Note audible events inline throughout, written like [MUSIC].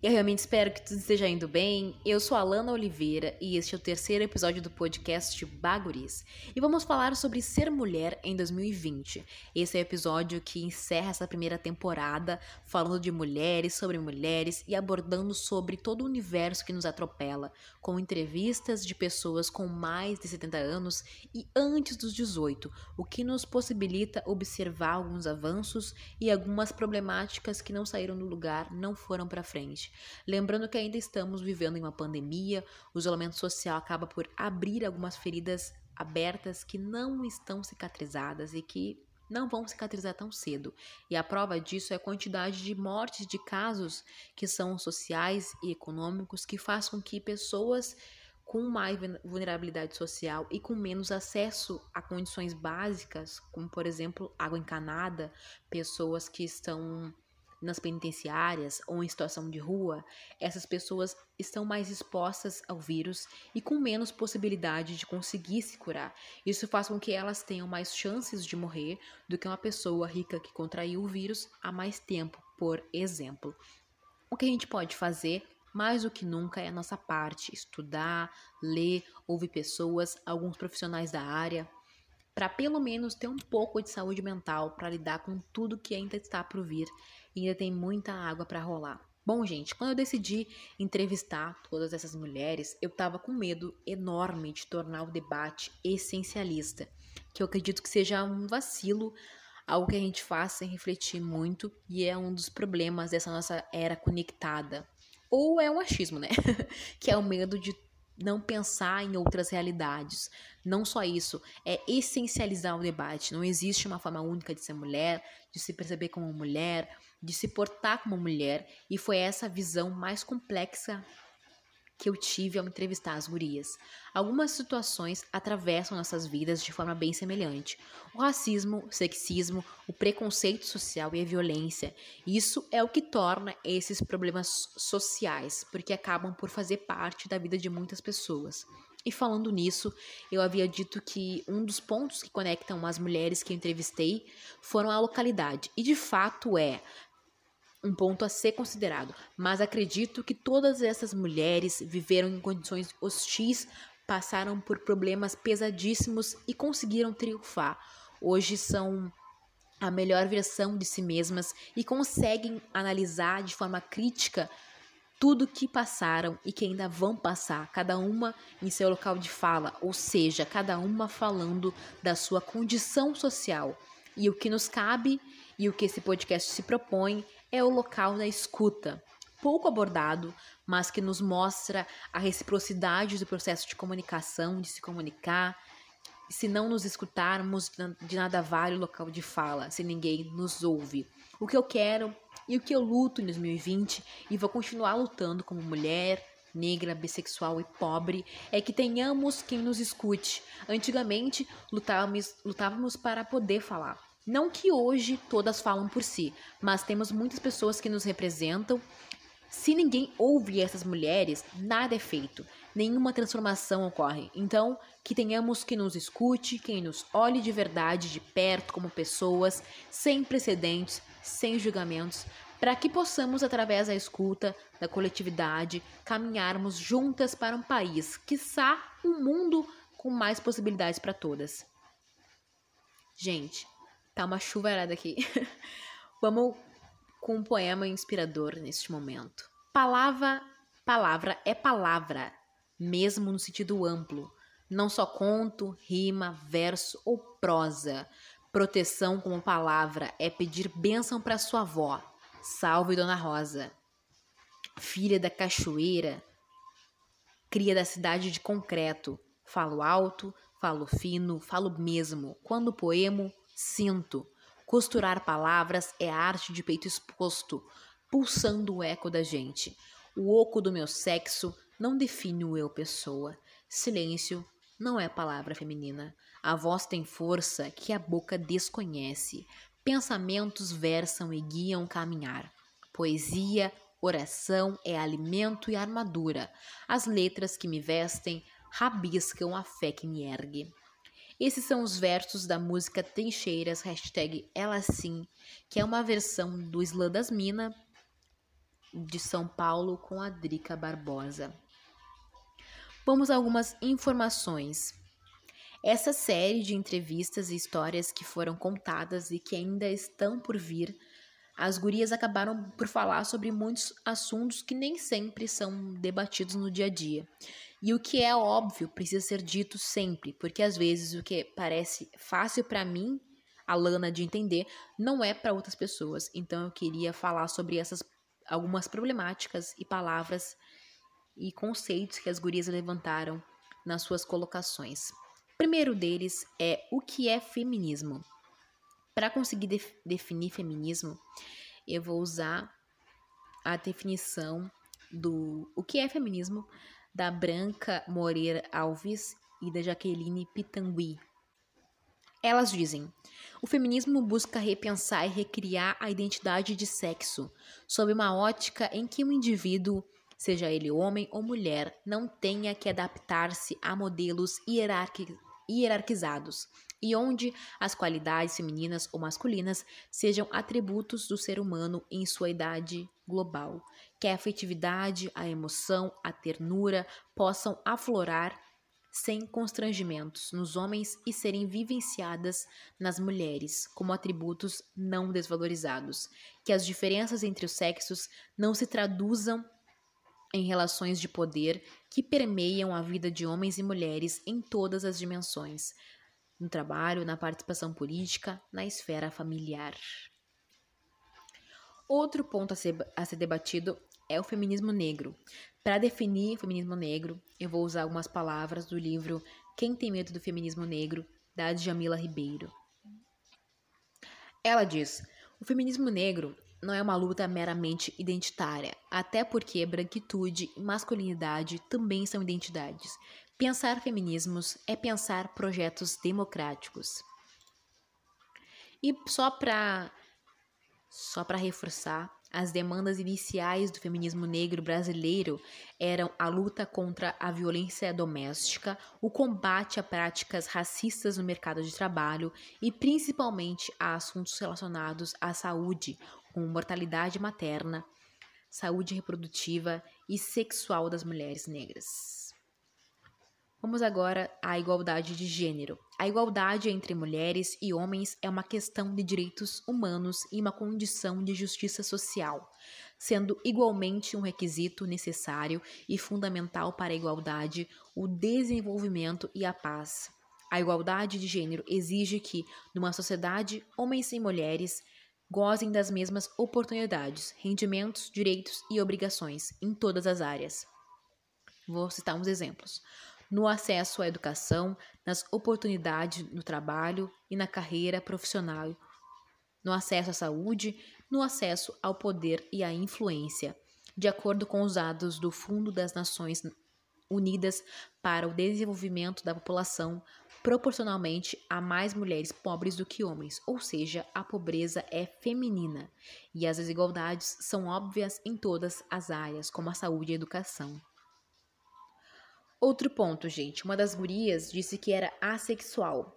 Eu realmente espero que tudo esteja indo bem. Eu sou a Alana Oliveira e este é o terceiro episódio do podcast Baguris. E vamos falar sobre ser mulher em 2020. Esse é o episódio que encerra essa primeira temporada, falando de mulheres, sobre mulheres e abordando sobre todo o universo que nos atropela, com entrevistas de pessoas com mais de 70 anos e antes dos 18, o que nos possibilita observar alguns avanços e algumas problemáticas que não saíram do lugar, não foram para frente. Lembrando que ainda estamos vivendo em uma pandemia, o isolamento social acaba por abrir algumas feridas abertas que não estão cicatrizadas e que não vão cicatrizar tão cedo. E a prova disso é a quantidade de mortes de casos que são sociais e econômicos que faz com que pessoas com mais vulnerabilidade social e com menos acesso a condições básicas, como por exemplo água encanada, pessoas que estão nas penitenciárias ou em situação de rua, essas pessoas estão mais expostas ao vírus e com menos possibilidade de conseguir se curar. Isso faz com que elas tenham mais chances de morrer do que uma pessoa rica que contraiu o vírus há mais tempo, por exemplo. O que a gente pode fazer mais do que nunca é a nossa parte: estudar, ler, ouvir pessoas, alguns profissionais da área, para pelo menos ter um pouco de saúde mental para lidar com tudo que ainda está por vir e ainda tem muita água para rolar. Bom, gente, quando eu decidi entrevistar todas essas mulheres, eu estava com medo enorme de tornar o debate essencialista, que eu acredito que seja um vacilo, algo que a gente faz sem refletir muito e é um dos problemas dessa nossa era conectada. Ou é um achismo, né? [LAUGHS] que é o medo de não pensar em outras realidades. Não só isso, é essencializar o debate. Não existe uma forma única de ser mulher, de se perceber como mulher, de se portar como mulher, e foi essa visão mais complexa que eu tive ao entrevistar as gurias. Algumas situações atravessam nossas vidas de forma bem semelhante. O racismo, o sexismo, o preconceito social e a violência. Isso é o que torna esses problemas sociais, porque acabam por fazer parte da vida de muitas pessoas. E falando nisso, eu havia dito que um dos pontos que conectam as mulheres que eu entrevistei foram a localidade. E de fato é um ponto a ser considerado, mas acredito que todas essas mulheres viveram em condições hostis, passaram por problemas pesadíssimos e conseguiram triunfar. Hoje são a melhor versão de si mesmas e conseguem analisar de forma crítica tudo que passaram e que ainda vão passar, cada uma em seu local de fala, ou seja, cada uma falando da sua condição social. E o que nos cabe e o que esse podcast se propõe é o local da escuta, pouco abordado, mas que nos mostra a reciprocidade do processo de comunicação, de se comunicar. Se não nos escutarmos, de nada vale o local de fala, se ninguém nos ouve. O que eu quero e o que eu luto em 2020 e vou continuar lutando como mulher, negra, bissexual e pobre é que tenhamos quem nos escute. Antigamente lutávamos, lutávamos para poder falar. Não que hoje todas falam por si, mas temos muitas pessoas que nos representam. Se ninguém ouve essas mulheres, nada é feito, nenhuma transformação ocorre. Então, que tenhamos que nos escute, quem nos olhe de verdade, de perto, como pessoas, sem precedentes, sem julgamentos, para que possamos, através da escuta, da coletividade, caminharmos juntas para um país, quiçá um mundo com mais possibilidades para todas. Gente, Tá uma chuvarada aqui. [LAUGHS] Vamos com um poema inspirador neste momento. Palavra, palavra é palavra, mesmo no sentido amplo. Não só conto, rima, verso ou prosa. Proteção como palavra é pedir bênção para sua avó. Salve Dona Rosa. Filha da cachoeira, cria da cidade de concreto. Falo alto, falo fino, falo mesmo. Quando poemo, Sinto. Costurar palavras é a arte de peito exposto, pulsando o eco da gente. O oco do meu sexo não define o eu pessoa. Silêncio não é palavra feminina. A voz tem força que a boca desconhece. Pensamentos versam e guiam caminhar. Poesia, oração é alimento e armadura. As letras que me vestem rabiscam a fé que me ergue. Esses são os versos da música Trincheiras, hashtag Ela Sim, que é uma versão do Islã das Minas, de São Paulo, com a Drica Barbosa. Vamos a algumas informações. Essa série de entrevistas e histórias que foram contadas e que ainda estão por vir, as gurias acabaram por falar sobre muitos assuntos que nem sempre são debatidos no dia a dia. E o que é óbvio precisa ser dito sempre, porque às vezes o que parece fácil para mim, a Lana, de entender, não é para outras pessoas. Então eu queria falar sobre essas algumas problemáticas e palavras e conceitos que as gurias levantaram nas suas colocações. O primeiro deles é o que é feminismo. Para conseguir def definir feminismo, eu vou usar a definição do o que é feminismo da Branca Moreira Alves e da Jaqueline Pitangui. Elas dizem: o feminismo busca repensar e recriar a identidade de sexo, sob uma ótica em que o indivíduo, seja ele homem ou mulher, não tenha que adaptar-se a modelos hierarquizados e onde as qualidades femininas ou masculinas sejam atributos do ser humano em sua idade global, que a afetividade, a emoção, a ternura possam aflorar sem constrangimentos nos homens e serem vivenciadas nas mulheres como atributos não desvalorizados, que as diferenças entre os sexos não se traduzam em relações de poder que permeiam a vida de homens e mulheres em todas as dimensões, no trabalho, na participação política, na esfera familiar. Outro ponto a ser, a ser debatido é o feminismo negro. Para definir o feminismo negro, eu vou usar algumas palavras do livro Quem Tem Medo do Feminismo Negro, da Djamila Ribeiro. Ela diz: o feminismo negro não é uma luta meramente identitária, até porque branquitude e masculinidade também são identidades. Pensar feminismos é pensar projetos democráticos. E só para só para reforçar, as demandas iniciais do feminismo negro brasileiro eram a luta contra a violência doméstica, o combate a práticas racistas no mercado de trabalho e principalmente a assuntos relacionados à saúde, como mortalidade materna, saúde reprodutiva e sexual das mulheres negras. Vamos agora à igualdade de gênero. A igualdade entre mulheres e homens é uma questão de direitos humanos e uma condição de justiça social, sendo igualmente um requisito necessário e fundamental para a igualdade, o desenvolvimento e a paz. A igualdade de gênero exige que, numa sociedade, homens e mulheres gozem das mesmas oportunidades, rendimentos, direitos e obrigações em todas as áreas. Vou citar uns exemplos no acesso à educação, nas oportunidades no trabalho e na carreira profissional, no acesso à saúde, no acesso ao poder e à influência, de acordo com os dados do Fundo das Nações Unidas para o Desenvolvimento da População, proporcionalmente a mais mulheres pobres do que homens, ou seja, a pobreza é feminina e as desigualdades são óbvias em todas as áreas, como a saúde e a educação. Outro ponto, gente. Uma das gurias disse que era assexual.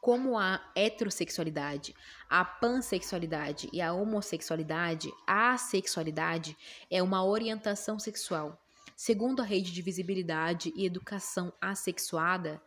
Como a heterossexualidade, a pansexualidade e a homossexualidade, a assexualidade é uma orientação sexual. Segundo a rede de visibilidade e educação assexuada,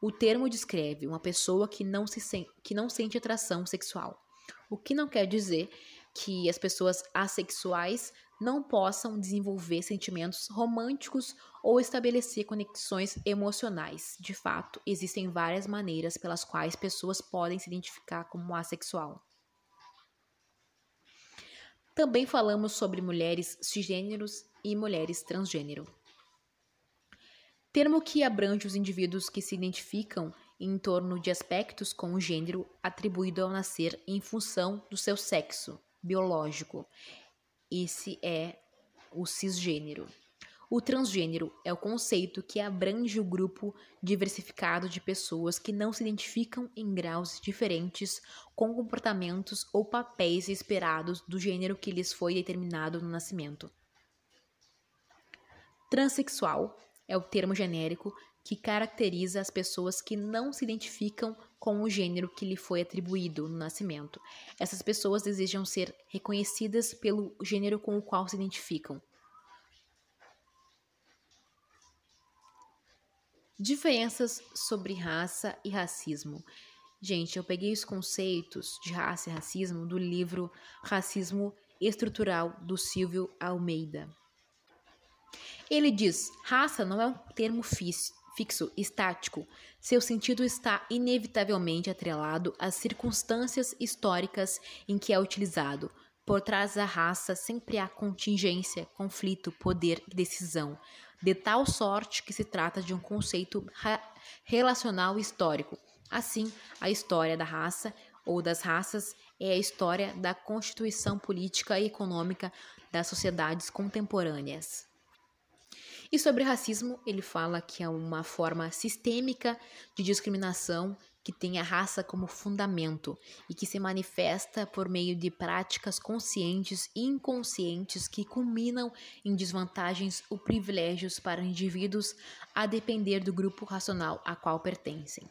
o termo descreve uma pessoa que não, se sen que não sente atração sexual. O que não quer dizer que as pessoas assexuais não possam desenvolver sentimentos românticos ou estabelecer conexões emocionais. De fato, existem várias maneiras pelas quais pessoas podem se identificar como assexual. Também falamos sobre mulheres cisgêneros e mulheres transgênero. Termo que abrange os indivíduos que se identificam em torno de aspectos com o gênero atribuído ao nascer em função do seu sexo biológico esse é o cisgênero. O transgênero é o conceito que abrange o grupo diversificado de pessoas que não se identificam em graus diferentes com comportamentos ou papéis esperados do gênero que lhes foi determinado no nascimento. Transsexual é o termo genérico que caracteriza as pessoas que não se identificam com o gênero que lhe foi atribuído no nascimento. Essas pessoas desejam ser reconhecidas pelo gênero com o qual se identificam. Diferenças sobre raça e racismo. Gente, eu peguei os conceitos de raça e racismo do livro Racismo Estrutural do Silvio Almeida. Ele diz: raça não é um termo fixo, estático. Seu sentido está inevitavelmente atrelado às circunstâncias históricas em que é utilizado. Por trás da raça sempre há contingência, conflito, poder e decisão, de tal sorte que se trata de um conceito relacional histórico. Assim, a história da raça ou das raças é a história da constituição política e econômica das sociedades contemporâneas. E sobre racismo, ele fala que é uma forma sistêmica de discriminação que tem a raça como fundamento e que se manifesta por meio de práticas conscientes e inconscientes que culminam em desvantagens ou privilégios para indivíduos a depender do grupo racional a qual pertencem.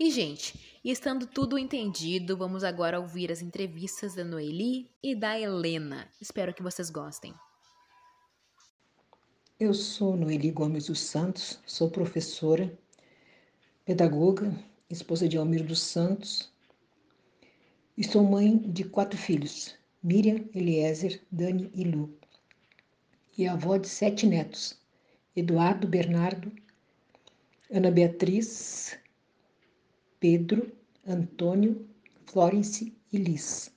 E, gente, estando tudo entendido, vamos agora ouvir as entrevistas da Noeli e da Helena. Espero que vocês gostem. Eu sou Noeli Gomes dos Santos, sou professora, pedagoga, esposa de Almir dos Santos e sou mãe de quatro filhos, Miriam, Eliezer, Dani e Lu, e avó de sete netos, Eduardo, Bernardo, Ana Beatriz, Pedro, Antônio, Florence e Liz.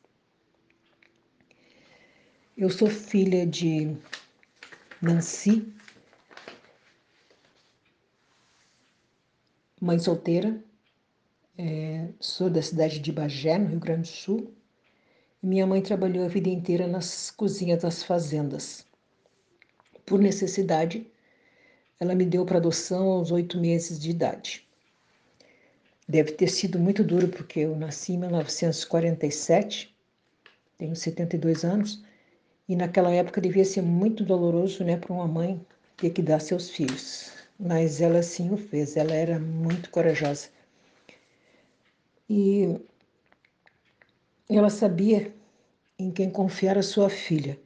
Eu sou filha de Nancy, mãe solteira, é, sou da cidade de Bagé, no Rio Grande do Sul. Minha mãe trabalhou a vida inteira nas cozinhas das fazendas. Por necessidade, ela me deu para adoção aos oito meses de idade. Deve ter sido muito duro, porque eu nasci em 1947, tenho 72 anos, e naquela época devia ser muito doloroso né, para uma mãe ter que dar seus filhos. Mas ela sim o fez, ela era muito corajosa. E ela sabia em quem confiar a sua filha.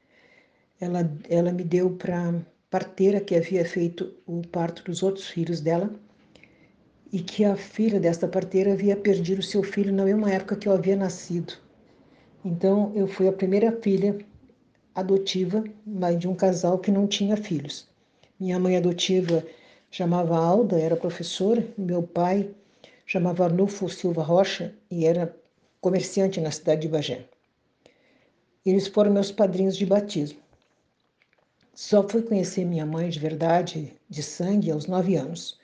Ela, ela me deu para parteira que havia feito o parto dos outros filhos dela e que a filha desta parteira havia perdido seu filho na mesma época que eu havia nascido. Então eu fui a primeira filha adotiva, mas de um casal que não tinha filhos. Minha mãe adotiva chamava Alda, era professora, meu pai chamava Arnulfo Silva Rocha e era comerciante na cidade de Bagé. Eles foram meus padrinhos de batismo. Só fui conhecer minha mãe de verdade, de sangue, aos nove anos.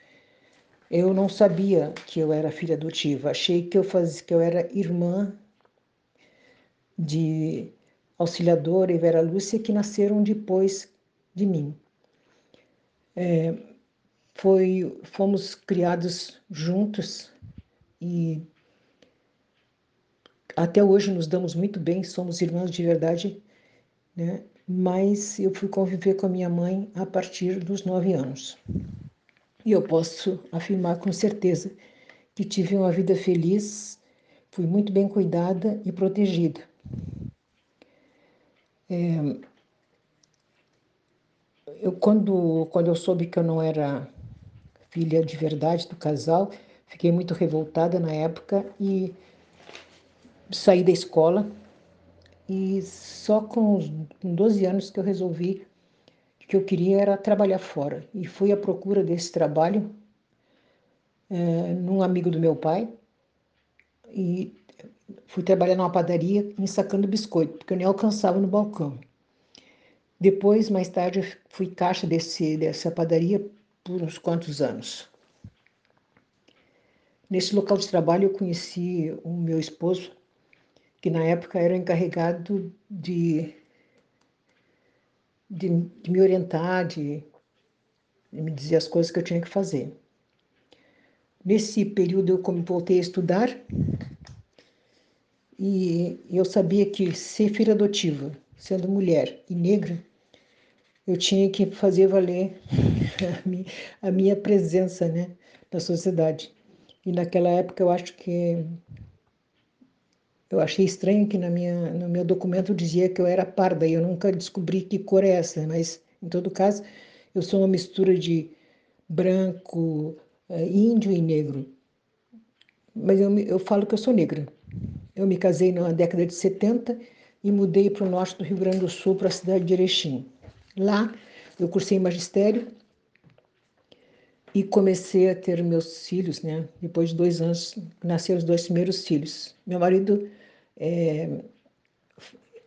Eu não sabia que eu era filha adotiva. Achei que eu fazia, que eu era irmã de Auxiliadora e Vera Lúcia, que nasceram depois de mim. É, foi, fomos criados juntos e até hoje nos damos muito bem, somos irmãos de verdade, né? mas eu fui conviver com a minha mãe a partir dos nove anos. E eu posso afirmar com certeza que tive uma vida feliz, fui muito bem cuidada e protegida. É, eu, quando, quando eu soube que eu não era filha de verdade do casal, fiquei muito revoltada na época e saí da escola. E só com, com 12 anos que eu resolvi que eu queria era trabalhar fora. E fui à procura desse trabalho é, num amigo do meu pai. E Fui trabalhar numa padaria ensacando biscoito, porque eu nem alcançava no balcão. Depois, mais tarde, eu fui caixa desse, dessa padaria por uns quantos anos. Nesse local de trabalho, eu conheci o meu esposo, que na época era encarregado de, de, de me orientar, de, de me dizer as coisas que eu tinha que fazer. Nesse período eu voltei a estudar e eu sabia que ser filha adotiva, sendo mulher e negra, eu tinha que fazer valer [LAUGHS] a minha, presença né, na sociedade. E naquela época eu acho que eu achei estranho que na minha, no meu documento dizia que eu era parda e eu nunca descobri que cor é essa, mas em todo caso eu sou uma mistura de branco, uh, índio e negro. Mas eu, eu falo que eu sou negra. Eu me casei na década de 70 e mudei para o norte do Rio Grande do Sul, para a cidade de Erechim. Lá eu cursei magistério e comecei a ter meus filhos, né? Depois de dois anos, nasceram os dois primeiros filhos. Meu marido é,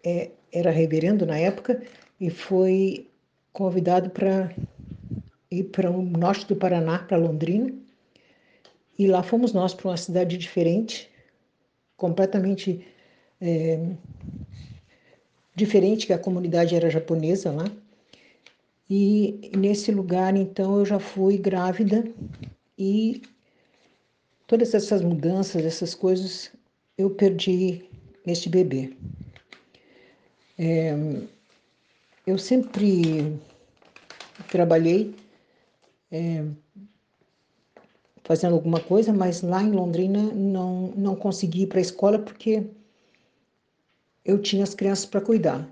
é, era reverendo na época e foi convidado para ir para o norte do Paraná, para Londrina. E lá fomos nós para uma cidade diferente, completamente é, diferente, que a comunidade era japonesa lá. E nesse lugar, então, eu já fui grávida e todas essas mudanças, essas coisas, eu perdi neste bebê. É, eu sempre trabalhei é, fazendo alguma coisa, mas lá em Londrina não, não consegui ir para a escola porque eu tinha as crianças para cuidar.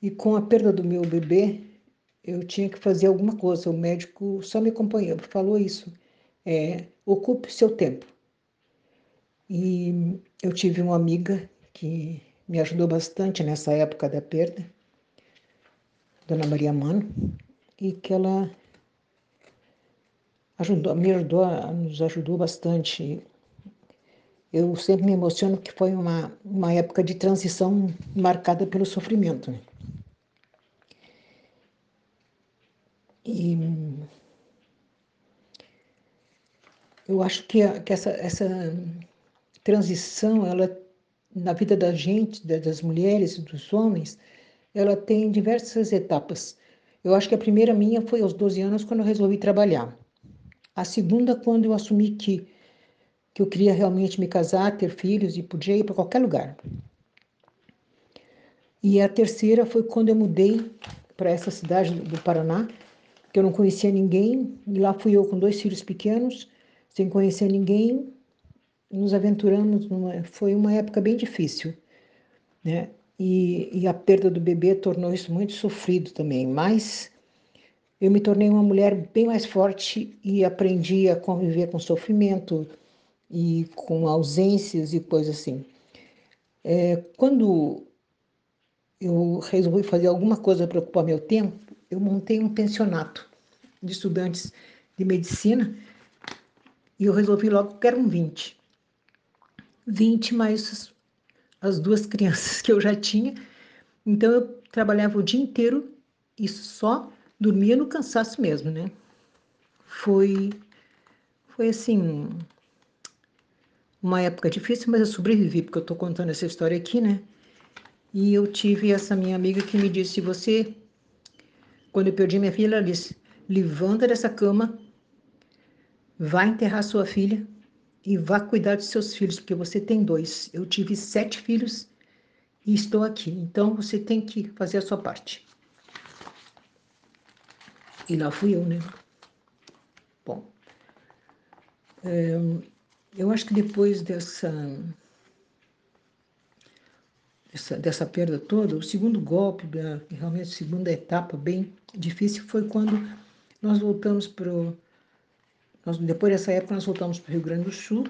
E com a perda do meu bebê, eu tinha que fazer alguma coisa. O médico só me acompanhou, falou isso. É, ocupe seu tempo. E eu tive uma amiga que me ajudou bastante nessa época da perda, Dona Maria Mano, e que ela ajudou, me ajudou, nos ajudou bastante. Eu sempre me emociono que foi uma, uma época de transição marcada pelo sofrimento. Né? E eu acho que, a, que essa, essa transição, ela, na vida da gente, das mulheres e dos homens, ela tem diversas etapas. Eu acho que a primeira minha foi aos 12 anos, quando eu resolvi trabalhar. A segunda, quando eu assumi que, que eu queria realmente me casar, ter filhos e podia ir para qualquer lugar. E a terceira foi quando eu mudei para essa cidade do Paraná, que eu não conhecia ninguém, e lá fui eu com dois filhos pequenos, sem conhecer ninguém, nos aventuramos, numa, foi uma época bem difícil, né? E, e a perda do bebê tornou isso muito sofrido também, mas eu me tornei uma mulher bem mais forte e aprendi a conviver com sofrimento e com ausências e coisas assim. É, quando eu resolvi fazer alguma coisa para ocupar meu tempo, eu montei um pensionato de estudantes de medicina e eu resolvi logo que eram 20. 20 mais as duas crianças que eu já tinha. Então eu trabalhava o dia inteiro e só dormia no cansaço mesmo, né? Foi foi assim uma época difícil, mas eu sobrevivi porque eu estou contando essa história aqui, né? E eu tive essa minha amiga que me disse: "Você quando eu perdi minha filha, ela disse: levanta dessa cama, vá enterrar sua filha e vá cuidar dos seus filhos, porque você tem dois. Eu tive sete filhos e estou aqui. Então você tem que fazer a sua parte. E lá fui eu, né? Bom, é, eu acho que depois dessa dessa, dessa perda toda, o segundo golpe, realmente a segunda etapa bem difícil foi quando nós voltamos para o. Depois dessa época, nós voltamos para o Rio Grande do Sul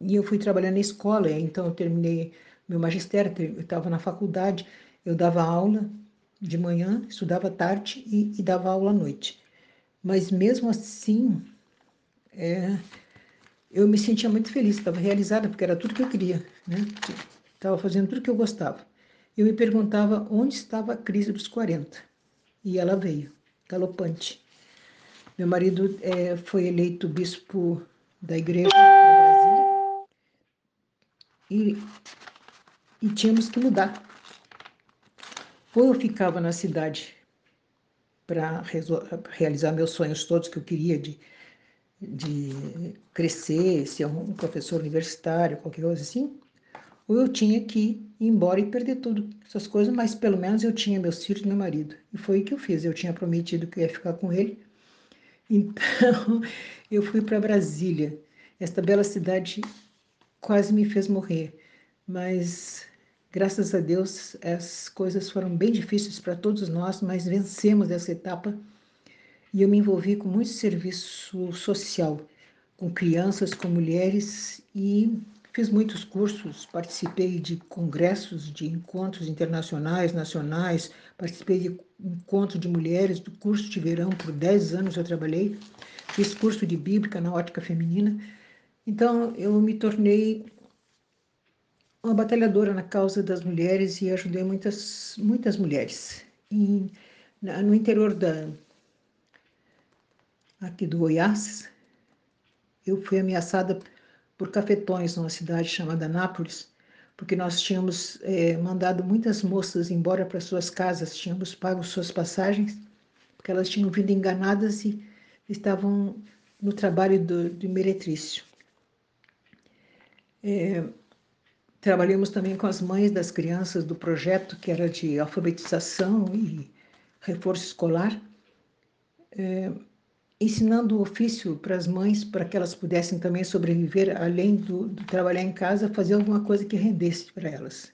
e eu fui trabalhar na escola. Então, eu terminei meu magistério, eu estava na faculdade, eu dava aula de manhã, estudava tarde e, e dava aula à noite. Mas mesmo assim, é, eu me sentia muito feliz, estava realizada, porque era tudo que eu queria, né? Estava fazendo tudo que eu gostava. Eu me perguntava onde estava a crise dos 40. E ela veio, galopante. Meu marido é, foi eleito bispo da igreja da e, e tínhamos que mudar. Ou eu ficava na cidade para realizar meus sonhos todos que eu queria de, de crescer, ser um professor universitário, qualquer coisa assim, ou eu tinha que ir embora e perder tudo, essas coisas, mas pelo menos eu tinha meus filhos e meu marido. E foi o que eu fiz, eu tinha prometido que ia ficar com ele. [LAUGHS] Então, eu fui para Brasília. Esta bela cidade quase me fez morrer, mas graças a Deus as coisas foram bem difíceis para todos nós, mas vencemos essa etapa. E eu me envolvi com muito serviço social, com crianças, com mulheres e Fiz muitos cursos, participei de congressos, de encontros internacionais, nacionais, participei de encontro de mulheres, do curso de verão, por 10 anos eu trabalhei, fiz curso de Bíblica na ótica feminina. Então, eu me tornei uma batalhadora na causa das mulheres e ajudei muitas, muitas mulheres. E, no interior da, aqui do Goiás, eu fui ameaçada por cafetões numa cidade chamada Nápoles, porque nós tínhamos é, mandado muitas moças embora para suas casas, tínhamos pago suas passagens, porque elas tinham vindo enganadas e estavam no trabalho do, de meretrício. É, trabalhamos também com as mães das crianças do projeto que era de alfabetização e reforço escolar. É, ensinando o ofício para as mães, para que elas pudessem também sobreviver, além do, do trabalhar em casa, fazer alguma coisa que rendesse para elas.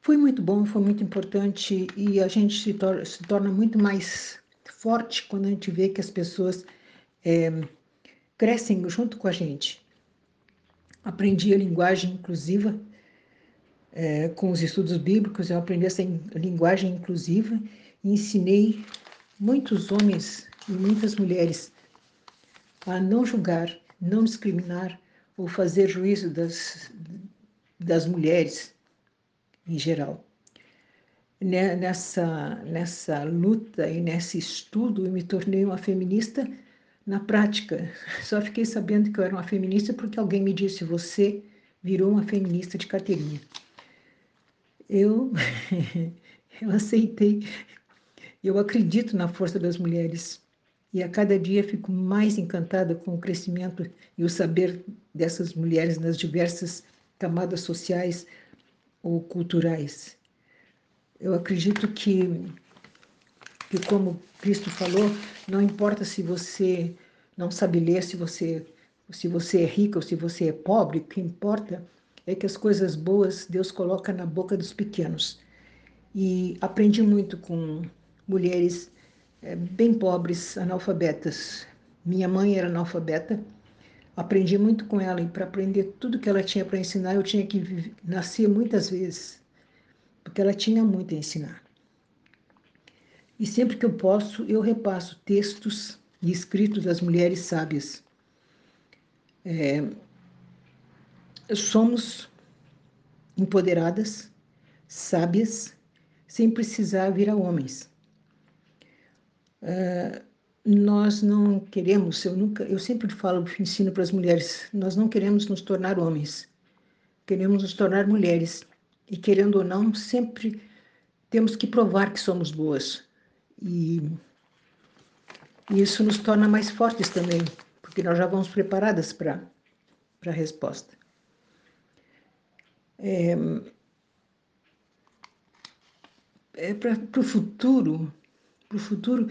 Foi muito bom, foi muito importante e a gente se, tor se torna muito mais forte quando a gente vê que as pessoas é, crescem junto com a gente. Aprendi a linguagem inclusiva é, com os estudos bíblicos, eu aprendi essa linguagem inclusiva e ensinei muitos homens e muitas mulheres a não julgar, não discriminar ou fazer juízo das, das mulheres em geral. Nessa, nessa luta e nesse estudo, eu me tornei uma feminista na prática. [LAUGHS] Só fiquei sabendo que eu era uma feminista porque alguém me disse: você virou uma feminista de carteirinha. Eu, [LAUGHS] eu aceitei. Eu acredito na força das mulheres. E a cada dia fico mais encantada com o crescimento e o saber dessas mulheres nas diversas camadas sociais ou culturais. Eu acredito que, que como Cristo falou, não importa se você não sabe ler, se você, se você é rico ou se você é pobre, o que importa é que as coisas boas Deus coloca na boca dos pequenos. E aprendi muito com mulheres é, bem pobres, analfabetas. Minha mãe era analfabeta, aprendi muito com ela e para aprender tudo que ela tinha para ensinar, eu tinha que nascer muitas vezes, porque ela tinha muito a ensinar. E sempre que eu posso, eu repasso textos e escritos das mulheres sábias. É, somos empoderadas, sábias, sem precisar virar homens. Uh, nós não queremos, eu nunca, eu sempre falo, ensino para as mulheres, nós não queremos nos tornar homens, queremos nos tornar mulheres e querendo ou não, sempre temos que provar que somos boas e, isso nos torna mais fortes também, porque nós já vamos preparadas para para a resposta. É, é para o futuro, para o futuro,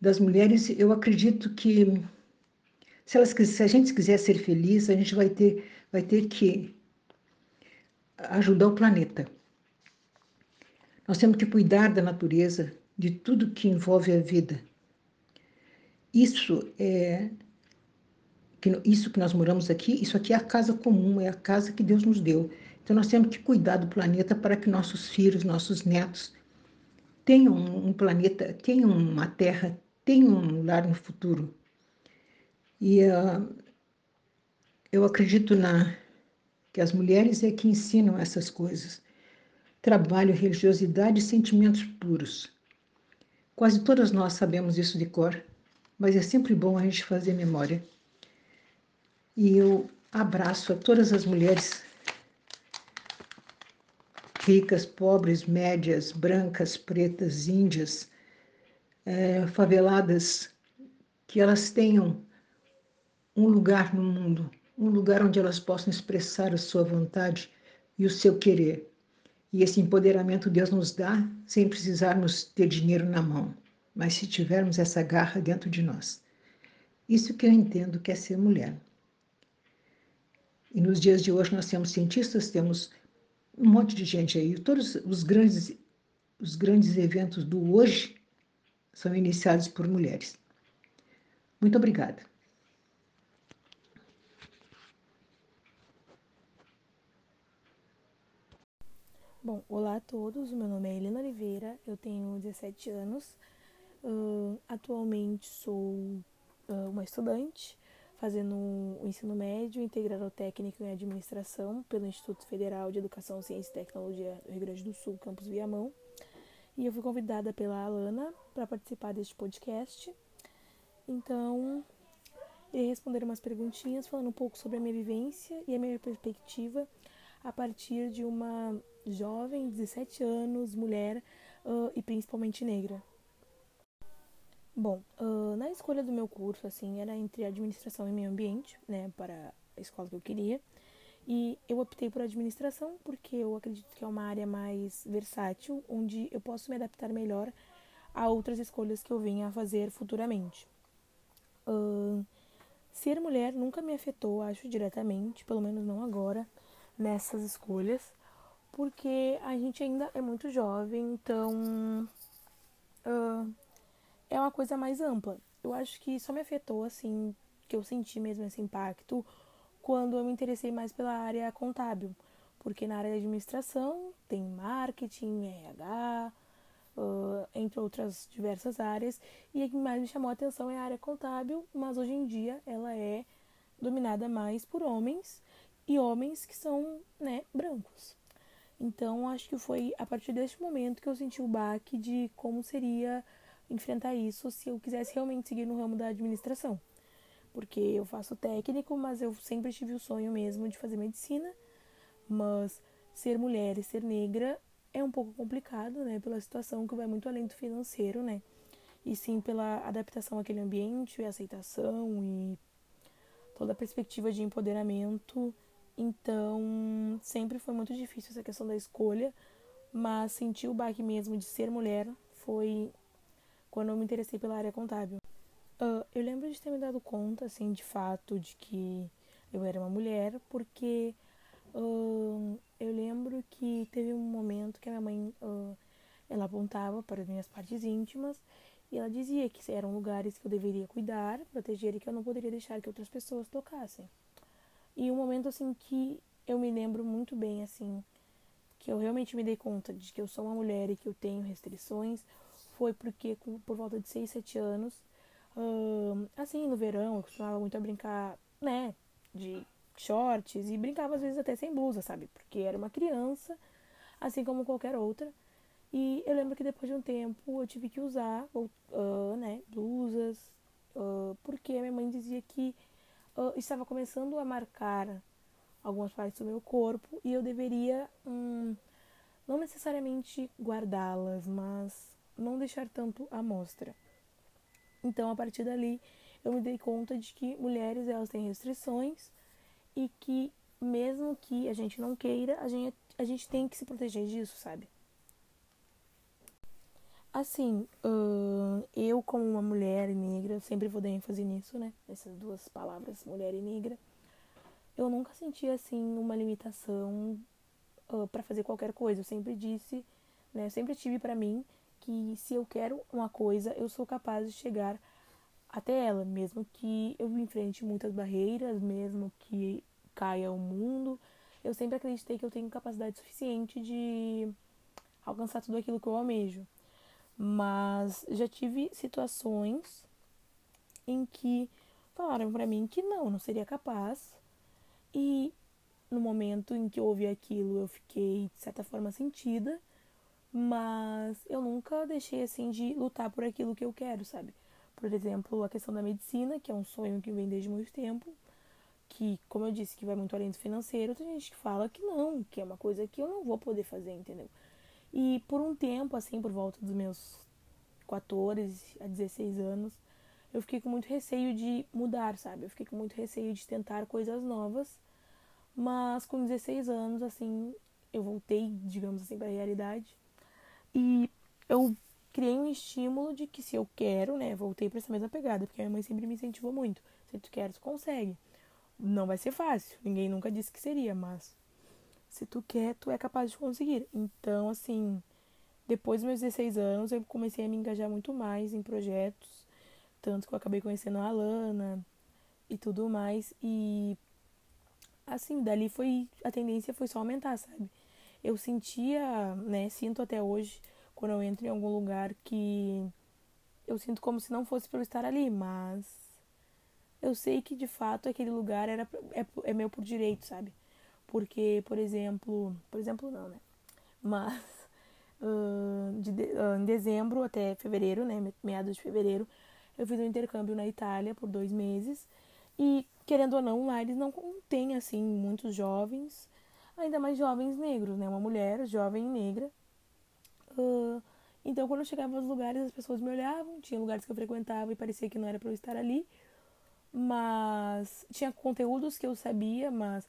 das mulheres, eu acredito que se, elas, se a gente quiser ser feliz, a gente vai ter, vai ter que ajudar o planeta. Nós temos que cuidar da natureza, de tudo que envolve a vida. Isso é que isso que nós moramos aqui, isso aqui é a casa comum, é a casa que Deus nos deu. Então nós temos que cuidar do planeta para que nossos filhos, nossos netos tenham um planeta, tenham uma terra tem um lar no futuro. E uh, eu acredito na que as mulheres é que ensinam essas coisas. Trabalho, religiosidade e sentimentos puros. Quase todas nós sabemos isso de cor, mas é sempre bom a gente fazer memória. E eu abraço a todas as mulheres ricas, pobres, médias, brancas, pretas, índias, é, faveladas, que elas tenham um lugar no mundo, um lugar onde elas possam expressar a sua vontade e o seu querer. E esse empoderamento Deus nos dá sem precisarmos ter dinheiro na mão, mas se tivermos essa garra dentro de nós. Isso que eu entendo que é ser mulher. E nos dias de hoje nós temos cientistas, temos um monte de gente aí. Todos os grandes, os grandes eventos do hoje são iniciados por mulheres. Muito obrigada. Bom, olá a todos, meu nome é Helena Oliveira, eu tenho 17 anos, uh, atualmente sou uh, uma estudante fazendo o ensino médio integral técnico em administração pelo Instituto Federal de Educação, Ciência e Tecnologia do Rio Grande do Sul, campus Viamão. E eu fui convidada pela Alana para participar deste podcast. Então, irei responder umas perguntinhas falando um pouco sobre a minha vivência e a minha perspectiva a partir de uma jovem, 17 anos, mulher uh, e principalmente negra. Bom, uh, na escolha do meu curso, assim, era entre administração e meio ambiente, né, para a escola que eu queria. E eu optei por administração porque eu acredito que é uma área mais versátil, onde eu posso me adaptar melhor a outras escolhas que eu venha a fazer futuramente. Uh, ser mulher nunca me afetou, acho, diretamente, pelo menos não agora, nessas escolhas, porque a gente ainda é muito jovem, então. Uh, é uma coisa mais ampla. Eu acho que só me afetou, assim, que eu senti mesmo esse impacto quando eu me interessei mais pela área contábil. Porque na área de administração tem marketing, RH, uh, entre outras diversas áreas. E a que mais me chamou a atenção é a área contábil, mas hoje em dia ela é dominada mais por homens e homens que são né, brancos. Então acho que foi a partir deste momento que eu senti o baque de como seria enfrentar isso se eu quisesse realmente seguir no ramo da administração. Porque eu faço técnico, mas eu sempre tive o sonho mesmo de fazer medicina. Mas ser mulher e ser negra é um pouco complicado, né? Pela situação que vai muito além do financeiro, né? E sim pela adaptação àquele ambiente, e aceitação e toda a perspectiva de empoderamento. Então, sempre foi muito difícil essa questão da escolha, mas sentir o baque mesmo de ser mulher foi quando eu me interessei pela área contábil. Uh, eu lembro de ter me dado conta, assim, de fato, de que eu era uma mulher, porque uh, eu lembro que teve um momento que a minha mãe uh, ela apontava para as minhas partes íntimas e ela dizia que eram lugares que eu deveria cuidar, proteger e que eu não poderia deixar que outras pessoas tocassem. E um momento assim que eu me lembro muito bem assim, que eu realmente me dei conta de que eu sou uma mulher e que eu tenho restrições, foi porque por volta de 6, 7 anos, assim, no verão, eu costumava muito a brincar, né, de shorts e brincava às vezes até sem blusa, sabe? Porque era uma criança, assim como qualquer outra. E eu lembro que depois de um tempo eu tive que usar, uh, né, blusas, uh, porque a minha mãe dizia que uh, estava começando a marcar algumas partes do meu corpo e eu deveria, hum, não necessariamente guardá-las, mas não deixar tanto à mostra. Então, a partir dali, eu me dei conta de que mulheres elas têm restrições e que mesmo que a gente não queira, a gente, a gente tem que se proteger disso, sabe? Assim, uh, eu como uma mulher negra, sempre vou dar ênfase nisso, né? Essas duas palavras, mulher e negra. Eu nunca senti, assim, uma limitação uh, para fazer qualquer coisa. Eu sempre disse, né? Eu sempre tive para mim que se eu quero uma coisa, eu sou capaz de chegar até ela, mesmo que eu enfrente muitas barreiras, mesmo que caia o mundo, eu sempre acreditei que eu tenho capacidade suficiente de alcançar tudo aquilo que eu almejo. Mas já tive situações em que falaram para mim que não, não seria capaz. E no momento em que houve aquilo, eu fiquei de certa forma sentida mas eu nunca deixei assim de lutar por aquilo que eu quero, sabe? Por exemplo, a questão da medicina, que é um sonho que vem desde muito tempo, que, como eu disse, que vai muito além do financeiro, tem gente que fala que não, que é uma coisa que eu não vou poder fazer, entendeu? E por um tempo, assim, por volta dos meus 14 a 16 anos, eu fiquei com muito receio de mudar, sabe? Eu fiquei com muito receio de tentar coisas novas. Mas com 16 anos, assim, eu voltei, digamos assim, para a realidade. E eu criei um estímulo de que se eu quero, né, voltei para essa mesma pegada, porque minha mãe sempre me incentivou muito. Se tu quer, tu consegue. Não vai ser fácil, ninguém nunca disse que seria, mas se tu quer, tu é capaz de conseguir. Então, assim, depois dos meus 16 anos, eu comecei a me engajar muito mais em projetos tanto que eu acabei conhecendo a Alana e tudo mais. E assim, dali foi. A tendência foi só aumentar, sabe? Eu sentia, né? Sinto até hoje, quando eu entro em algum lugar, que eu sinto como se não fosse pelo estar ali, mas eu sei que de fato aquele lugar era é, é meu por direito, sabe? Porque, por exemplo, por exemplo não, né? Mas [LAUGHS] uh, de, uh, em dezembro até fevereiro, né? Meados de fevereiro, eu fiz um intercâmbio na Itália por dois meses e, querendo ou não, lá eles não têm, assim, muitos jovens, ainda mais jovens negros, né? Uma mulher jovem negra. Uh, então, quando eu chegava aos lugares, as pessoas me olhavam, tinha lugares que eu frequentava e parecia que não era para eu estar ali, mas tinha conteúdos que eu sabia, mas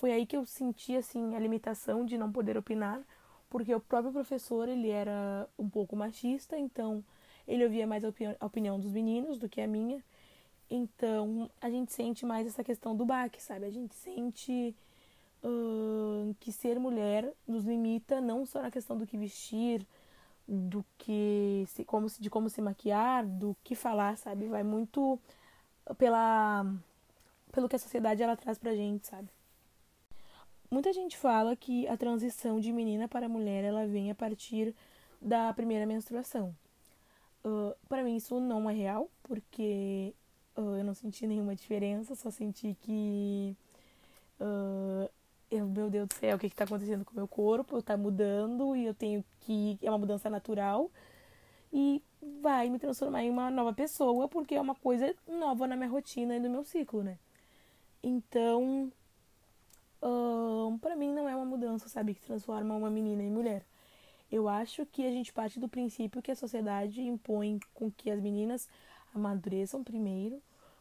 foi aí que eu senti, assim, a limitação de não poder opinar, porque o próprio professor, ele era um pouco machista, então ele ouvia mais a opinião dos meninos do que a minha. Então, a gente sente mais essa questão do baque, sabe? A gente sente uh, que ser mulher nos limita não só na questão do que vestir, do que se, como se, de como se maquiar, do que falar, sabe? Vai muito pela pelo que a sociedade ela traz pra gente, sabe? Muita gente fala que a transição de menina para mulher ela vem a partir da primeira menstruação. Uh, para mim isso não é real, porque uh, eu não senti nenhuma diferença, só senti que. Uh, eu, meu Deus do céu, o que está acontecendo com o meu corpo? Está mudando e eu tenho que. É uma mudança natural e vai me transformar em uma nova pessoa, porque é uma coisa nova na minha rotina e no meu ciclo, né? Então, uh, para mim não é uma mudança, sabe, que transforma uma menina em mulher. Eu acho que a gente parte do princípio que a sociedade impõe com que as meninas amadureçam primeiro,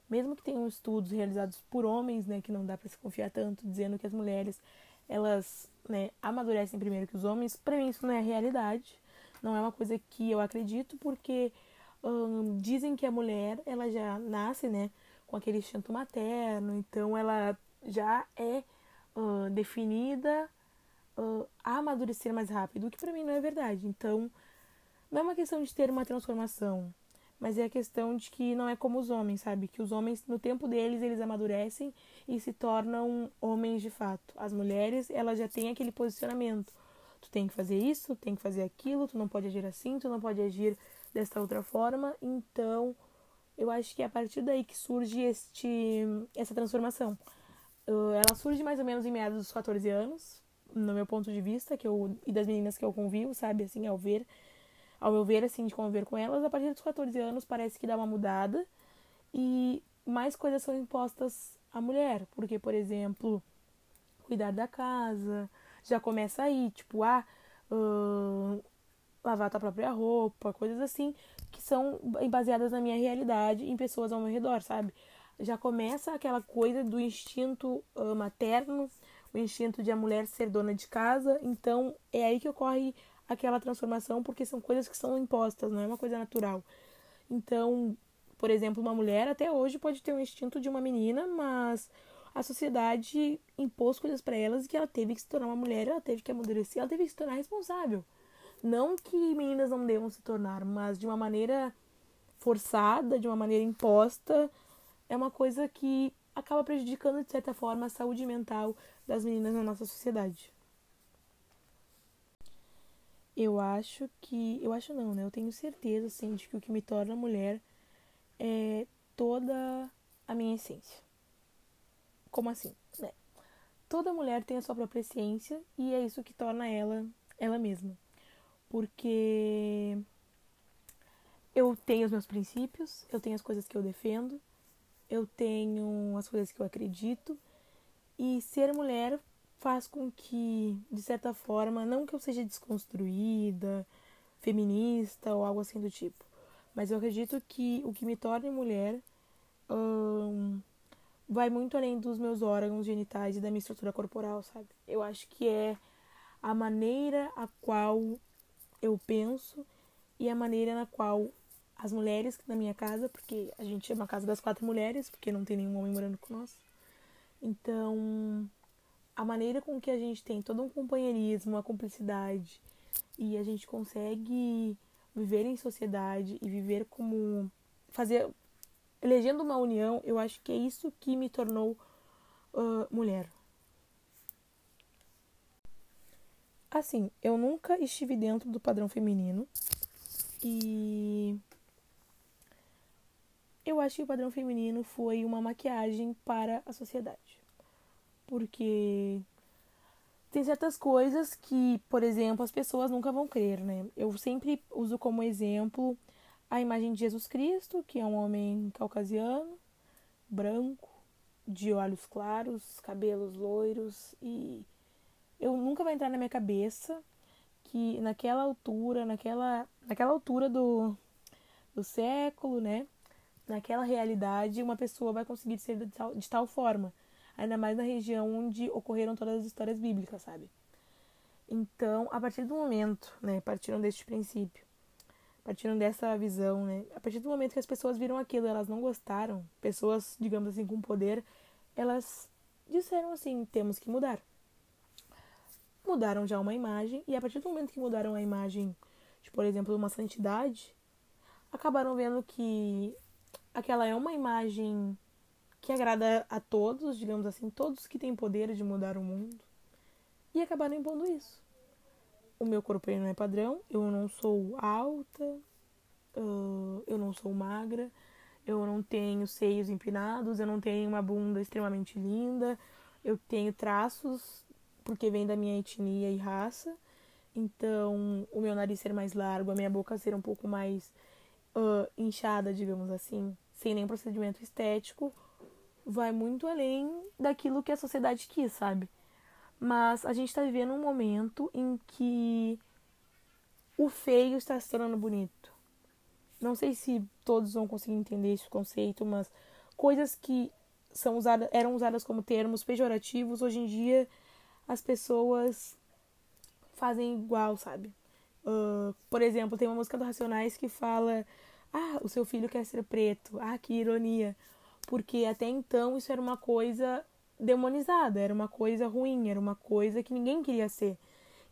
mesmo que tenham estudos realizados por homens, né, que não dá para se confiar tanto, dizendo que as mulheres elas, né, amadurecem primeiro que os homens. Para mim isso não é realidade, não é uma coisa que eu acredito, porque dizem que a mulher ela já nasce, né, com aquele instinto materno, então ela já é hum, definida uh, amadurecer mais rápido, o que para mim não é verdade. Então, não é uma questão de ter uma transformação, mas é a questão de que não é como os homens, sabe? Que os homens, no tempo deles, eles amadurecem e se tornam homens de fato. As mulheres, elas já têm aquele posicionamento. Tu tem que fazer isso, tu tem que fazer aquilo, tu não pode agir assim, tu não pode agir desta outra forma. Então, eu acho que é a partir daí que surge este, essa transformação. Uh, ela surge mais ou menos em meados dos 14 anos, no meu ponto de vista, que eu e das meninas que eu convivo, sabe, assim, ao ver, ao meu ver assim de conviver com elas, a partir dos 14 anos parece que dá uma mudada e mais coisas são impostas à mulher, porque por exemplo, cuidar da casa, já começa aí, tipo, ah, uh, lavar tua própria roupa, coisas assim, que são baseadas na minha realidade, em pessoas ao meu redor, sabe? Já começa aquela coisa do instinto uh, materno o instinto de a mulher ser dona de casa. Então é aí que ocorre aquela transformação, porque são coisas que são impostas, não é uma coisa natural. Então, por exemplo, uma mulher até hoje pode ter o instinto de uma menina, mas a sociedade impôs coisas para elas que ela teve que se tornar uma mulher, ela teve que amadurecer, ela teve que se tornar responsável. Não que meninas não devam se tornar, mas de uma maneira forçada, de uma maneira imposta, é uma coisa que acaba prejudicando, de certa forma, a saúde mental das meninas na nossa sociedade. Eu acho que. Eu acho não, né? Eu tenho certeza, assim, de que o que me torna mulher é toda a minha essência. Como assim? Né? Toda mulher tem a sua própria essência e é isso que torna ela ela mesma. Porque eu tenho os meus princípios, eu tenho as coisas que eu defendo, eu tenho as coisas que eu acredito e ser mulher faz com que, de certa forma, não que eu seja desconstruída, feminista ou algo assim do tipo, mas eu acredito que o que me torna mulher hum, vai muito além dos meus órgãos genitais e da minha estrutura corporal, sabe? Eu acho que é a maneira a qual eu penso e a maneira na qual as mulheres na minha casa, porque a gente é uma casa das quatro mulheres, porque não tem nenhum homem morando com nós. Então, a maneira com que a gente tem todo um companheirismo, uma cumplicidade e a gente consegue viver em sociedade e viver como fazer elegendo uma união, eu acho que é isso que me tornou uh, mulher. Assim, eu nunca estive dentro do padrão feminino e eu acho que o padrão feminino foi uma maquiagem para a sociedade. Porque tem certas coisas que, por exemplo, as pessoas nunca vão crer, né? Eu sempre uso como exemplo a imagem de Jesus Cristo, que é um homem caucasiano, branco, de olhos claros, cabelos loiros e eu nunca vai entrar na minha cabeça que naquela altura, naquela, naquela altura do, do século, né? Naquela realidade, uma pessoa vai conseguir ser de tal, de tal forma. Ainda mais na região onde ocorreram todas as histórias bíblicas, sabe? Então, a partir do momento, né, partiram deste princípio, partiram dessa visão, né? A partir do momento que as pessoas viram aquilo, elas não gostaram, pessoas, digamos assim, com poder, elas disseram assim: temos que mudar. Mudaram já uma imagem, e a partir do momento que mudaram a imagem, de, por exemplo, uma santidade, acabaram vendo que aquela é uma imagem que agrada a todos, digamos assim, todos que têm poder de mudar o mundo, e acabaram impondo isso. O meu corpo não é padrão, eu não sou alta, eu não sou magra, eu não tenho seios empinados, eu não tenho uma bunda extremamente linda, eu tenho traços porque vem da minha etnia e raça, então o meu nariz ser mais largo, a minha boca ser um pouco mais uh, inchada, digamos assim, sem nenhum procedimento estético, vai muito além daquilo que a sociedade quis, sabe? Mas a gente está vivendo um momento em que o feio está se tornando bonito. Não sei se todos vão conseguir entender esse conceito, mas coisas que são usadas, eram usadas como termos pejorativos, hoje em dia as pessoas fazem igual, sabe? Uh, por exemplo, tem uma música do Racionais que fala: Ah, o seu filho quer ser preto. Ah, que ironia. Porque até então isso era uma coisa demonizada, era uma coisa ruim, era uma coisa que ninguém queria ser.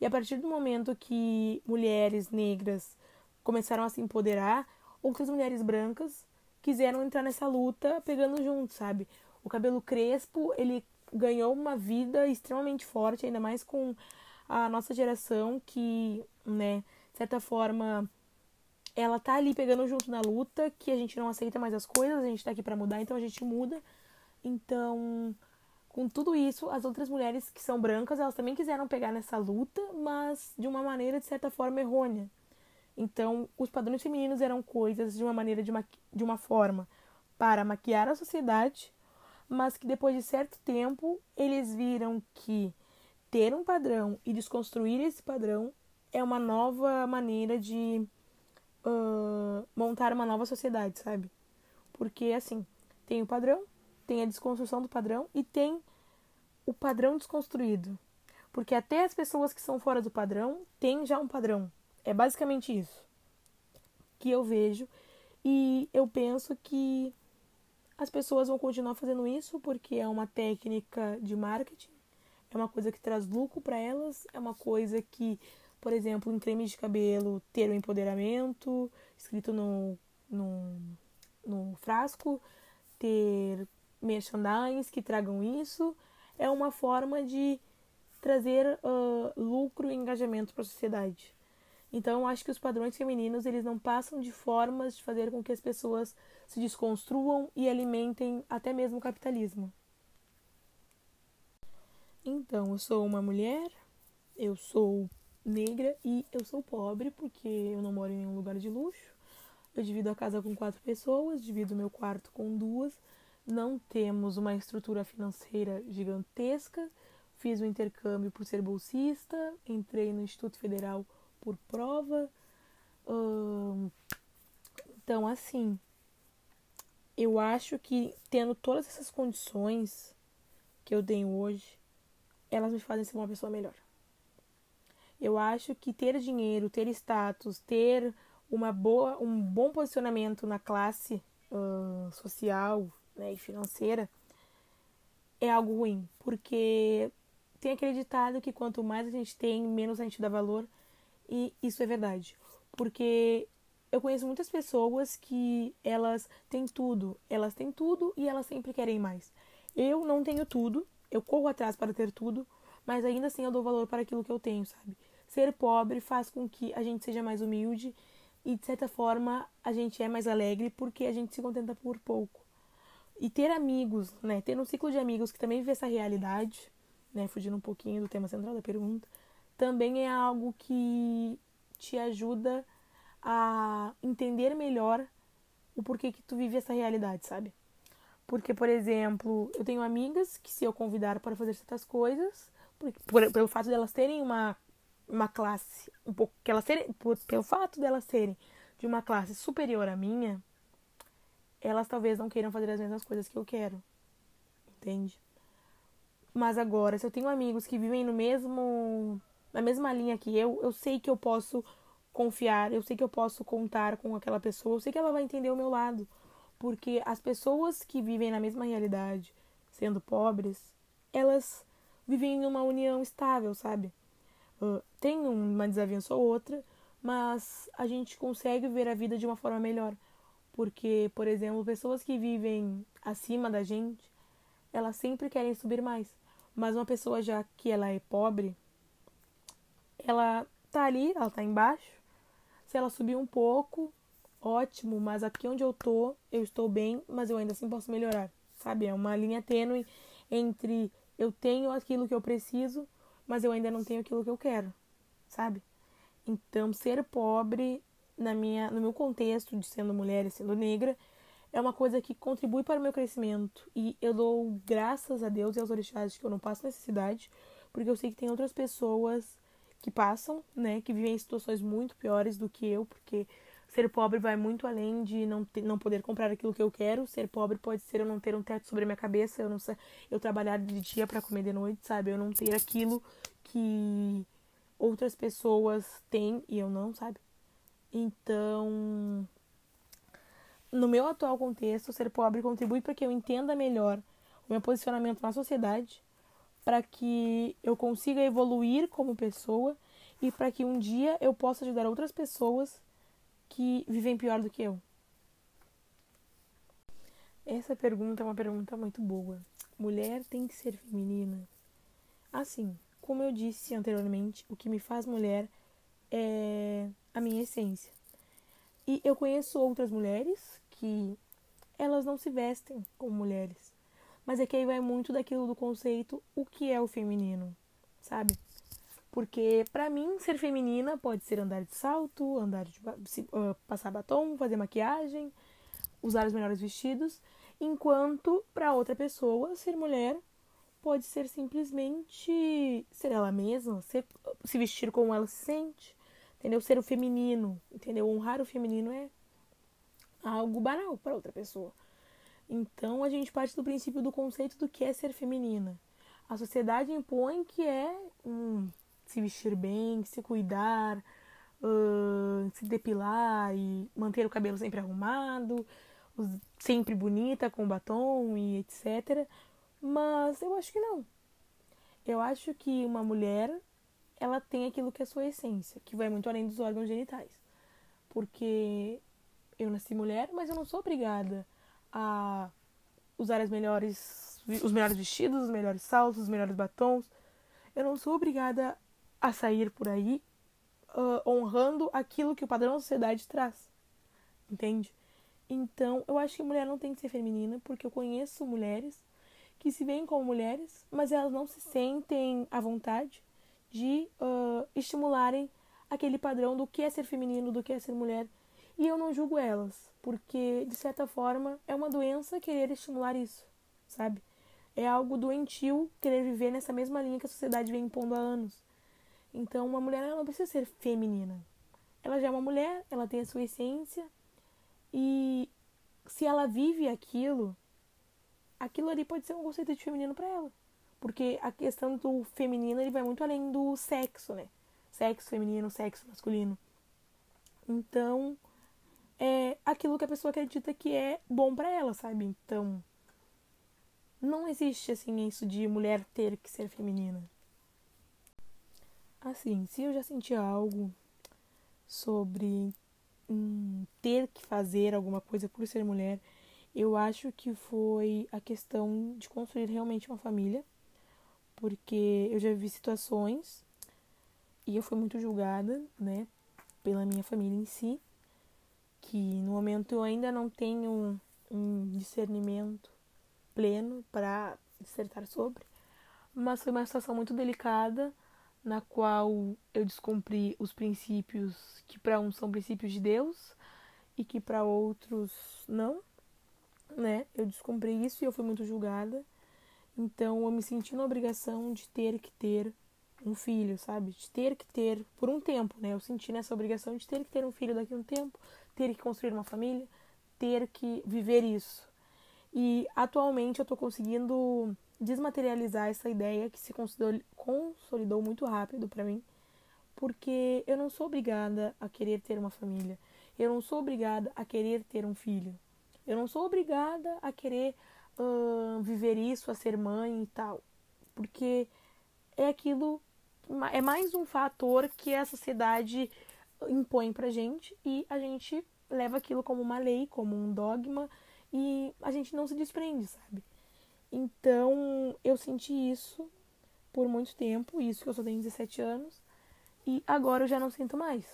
E a partir do momento que mulheres negras começaram a se empoderar, outras mulheres brancas quiseram entrar nessa luta pegando junto, sabe? O cabelo crespo, ele ganhou uma vida extremamente forte, ainda mais com a nossa geração que, né, de certa forma, ela tá ali pegando junto na luta, que a gente não aceita mais as coisas, a gente tá aqui para mudar, então a gente muda. Então, com tudo isso, as outras mulheres que são brancas, elas também quiseram pegar nessa luta, mas de uma maneira, de certa forma, errônea. Então, os padrões femininos eram coisas de uma maneira, de uma, de uma forma, para maquiar a sociedade, mas que depois de certo tempo, eles viram que ter um padrão e desconstruir esse padrão é uma nova maneira de uh, montar uma nova sociedade, sabe? Porque, assim, tem o padrão, tem a desconstrução do padrão e tem o padrão desconstruído. Porque até as pessoas que são fora do padrão têm já um padrão. É basicamente isso que eu vejo. E eu penso que as pessoas vão continuar fazendo isso porque é uma técnica de marketing, é uma coisa que traz lucro para elas, é uma coisa que, por exemplo, em creme de cabelo, ter o um empoderamento escrito no, no, no frasco, ter merchandise que tragam isso, é uma forma de trazer uh, lucro e engajamento para a sociedade. Então, eu acho que os padrões femininos eles não passam de formas de fazer com que as pessoas se desconstruam e alimentem até mesmo o capitalismo. Então, eu sou uma mulher, eu sou negra e eu sou pobre porque eu não moro em nenhum lugar de luxo. Eu divido a casa com quatro pessoas, divido meu quarto com duas não temos uma estrutura financeira gigantesca. Fiz o um intercâmbio por ser bolsista, entrei no Instituto Federal por prova. então, assim, eu acho que tendo todas essas condições que eu tenho hoje, elas me fazem ser uma pessoa melhor. Eu acho que ter dinheiro, ter status, ter uma boa, um bom posicionamento na classe uh, social né, e financeira é algo ruim, porque tem acreditado que quanto mais a gente tem, menos a gente dá valor, e isso é verdade. Porque eu conheço muitas pessoas que elas têm tudo, elas têm tudo e elas sempre querem mais. Eu não tenho tudo, eu corro atrás para ter tudo, mas ainda assim eu dou valor para aquilo que eu tenho, sabe? Ser pobre faz com que a gente seja mais humilde e de certa forma a gente é mais alegre porque a gente se contenta por pouco. E ter amigos, né, ter um ciclo de amigos que também vê essa realidade, né, fugindo um pouquinho do tema central da pergunta, também é algo que te ajuda a entender melhor o porquê que tu vive essa realidade, sabe? Porque, por exemplo, eu tenho amigas que se eu convidar para fazer certas coisas, por, por, pelo fato delas terem uma uma classe um pouco que elas serem por, pelo fato delas serem de uma classe superior à minha, elas talvez não queiram fazer as mesmas coisas que eu quero. Entende? Mas agora, se eu tenho amigos que vivem no mesmo na mesma linha que eu, eu sei que eu posso confiar, eu sei que eu posso contar com aquela pessoa, eu sei que ela vai entender o meu lado, porque as pessoas que vivem na mesma realidade, sendo pobres, elas vivem numa união estável, sabe? Uh, tem uma desavença ou outra, mas a gente consegue ver a vida de uma forma melhor. Porque, por exemplo, pessoas que vivem acima da gente, elas sempre querem subir mais. Mas uma pessoa já que ela é pobre, ela tá ali, ela tá embaixo. Se ela subir um pouco, ótimo, mas aqui onde eu tô, eu estou bem, mas eu ainda assim posso melhorar. Sabe? É uma linha tênue entre eu tenho aquilo que eu preciso, mas eu ainda não tenho aquilo que eu quero, sabe? Então, ser pobre na minha, no meu contexto de sendo mulher e sendo negra é uma coisa que contribui para o meu crescimento e eu dou graças a Deus e aos orixás que eu não passo necessidade, porque eu sei que tem outras pessoas que passam, né, que vivem em situações muito piores do que eu, porque ser pobre vai muito além de não, ter, não poder comprar aquilo que eu quero. Ser pobre pode ser eu não ter um teto sobre a minha cabeça, eu não sei, eu trabalhar de dia para comer de noite, sabe? Eu não ter aquilo que outras pessoas têm e eu não, sabe? Então, no meu atual contexto, ser pobre contribui para que eu entenda melhor o meu posicionamento na sociedade, para que eu consiga evoluir como pessoa e para que um dia eu possa ajudar outras pessoas que vivem pior do que eu? Essa pergunta é uma pergunta muito boa. Mulher tem que ser feminina? Assim, como eu disse anteriormente, o que me faz mulher é a minha essência. E eu conheço outras mulheres que elas não se vestem como mulheres. Mas é que aí vai muito daquilo do conceito o que é o feminino, sabe? Porque para mim ser feminina pode ser andar de salto, andar de uh, passar batom, fazer maquiagem, usar os melhores vestidos, enquanto para outra pessoa ser mulher pode ser simplesmente ser ela mesma, ser, se vestir como ela se sente, entendeu? Ser o feminino, entendeu? Honrar o feminino é algo banal para outra pessoa. Então a gente parte do princípio do conceito do que é ser feminina. A sociedade impõe que é um se vestir bem, se cuidar, uh, se depilar e manter o cabelo sempre arrumado, sempre bonita com batom e etc. Mas eu acho que não. Eu acho que uma mulher ela tem aquilo que é sua essência, que vai muito além dos órgãos genitais. Porque eu nasci mulher, mas eu não sou obrigada a usar as melhores os melhores vestidos, os melhores saltos, os melhores batons. Eu não sou obrigada a sair por aí uh, honrando aquilo que o padrão da sociedade traz. Entende? Então, eu acho que mulher não tem que ser feminina, porque eu conheço mulheres que se veem como mulheres, mas elas não se sentem à vontade de uh, estimularem aquele padrão do que é ser feminino, do que é ser mulher. E eu não julgo elas, porque de certa forma é uma doença querer estimular isso, sabe? É algo doentio querer viver nessa mesma linha que a sociedade vem impondo há anos. Então, uma mulher ela não precisa ser feminina. Ela já é uma mulher, ela tem a sua essência e se ela vive aquilo, aquilo ali pode ser um conceito de feminino para ela. Porque a questão do feminino ele vai muito além do sexo, né? Sexo feminino, sexo masculino. Então, é aquilo que a pessoa acredita que é bom para ela, sabe? Então, não existe assim isso de mulher ter que ser feminina. Assim, se eu já senti algo sobre hum, ter que fazer alguma coisa por ser mulher, eu acho que foi a questão de construir realmente uma família, porque eu já vi situações e eu fui muito julgada, né, pela minha família em si, que no momento eu ainda não tenho um discernimento pleno para dissertar sobre, mas foi uma situação muito delicada na qual eu descumpri os princípios que para uns são princípios de Deus e que para outros não, né? Eu descumpri isso e eu fui muito julgada. Então eu me senti na obrigação de ter que ter um filho, sabe? De ter que ter por um tempo, né? Eu senti nessa obrigação de ter que ter um filho daqui a um tempo, ter que construir uma família, ter que viver isso. E atualmente eu tô conseguindo desmaterializar essa ideia que se consolidou muito rápido para mim, porque eu não sou obrigada a querer ter uma família, eu não sou obrigada a querer ter um filho, eu não sou obrigada a querer uh, viver isso, a ser mãe e tal, porque é aquilo, é mais um fator que a sociedade impõe pra gente e a gente leva aquilo como uma lei, como um dogma e a gente não se desprende, sabe? Então, eu senti isso por muito tempo, isso que eu só tenho 17 anos, e agora eu já não sinto mais.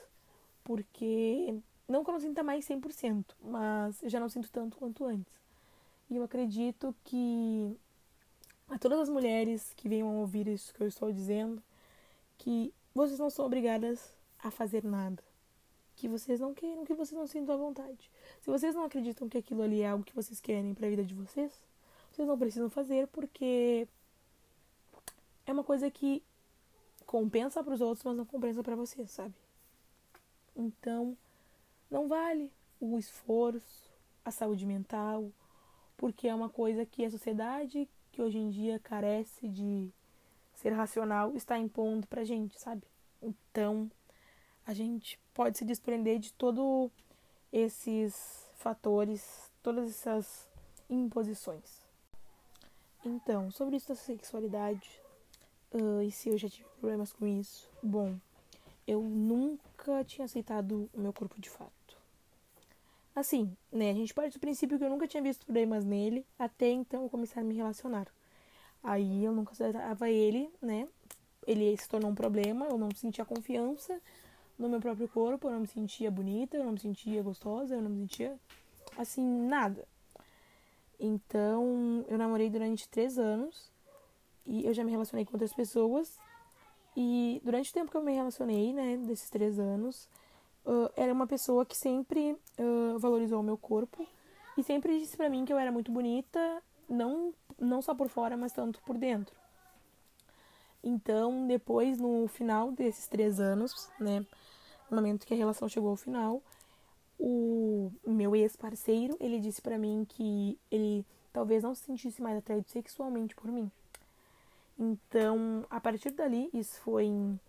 Porque, não que eu não sinta mais 100%, mas eu já não sinto tanto quanto antes. E eu acredito que a todas as mulheres que venham a ouvir isso que eu estou dizendo, que vocês não são obrigadas a fazer nada. Que vocês não queiram, que vocês não sintam à vontade. Se vocês não acreditam que aquilo ali é algo que vocês querem para a vida de vocês, vocês não precisam fazer porque é uma coisa que compensa para os outros, mas não compensa para você, sabe? Então, não vale o esforço, a saúde mental, porque é uma coisa que a sociedade, que hoje em dia carece de ser racional, está impondo pra gente, sabe? Então, a gente pode se desprender de todos esses fatores, todas essas imposições. Então, sobre isso da sexualidade, uh, e se eu já tive problemas com isso, bom, eu nunca tinha aceitado o meu corpo de fato. Assim, né, a gente parte do princípio que eu nunca tinha visto problemas nele, até então eu começar a me relacionar. Aí eu nunca aceitava ele, né, ele se tornou um problema, eu não sentia confiança no meu próprio corpo, eu não me sentia bonita, eu não me sentia gostosa, eu não me sentia, assim, nada. Então, eu namorei durante três anos e eu já me relacionei com outras pessoas. E durante o tempo que eu me relacionei, né, desses três anos, uh, era uma pessoa que sempre uh, valorizou o meu corpo e sempre disse pra mim que eu era muito bonita, não, não só por fora, mas tanto por dentro. Então, depois, no final desses três anos, né, no momento que a relação chegou ao final, o meu ex-parceiro, ele disse para mim que ele talvez não se sentisse mais atraído sexualmente por mim. Então, a partir dali, isso foi em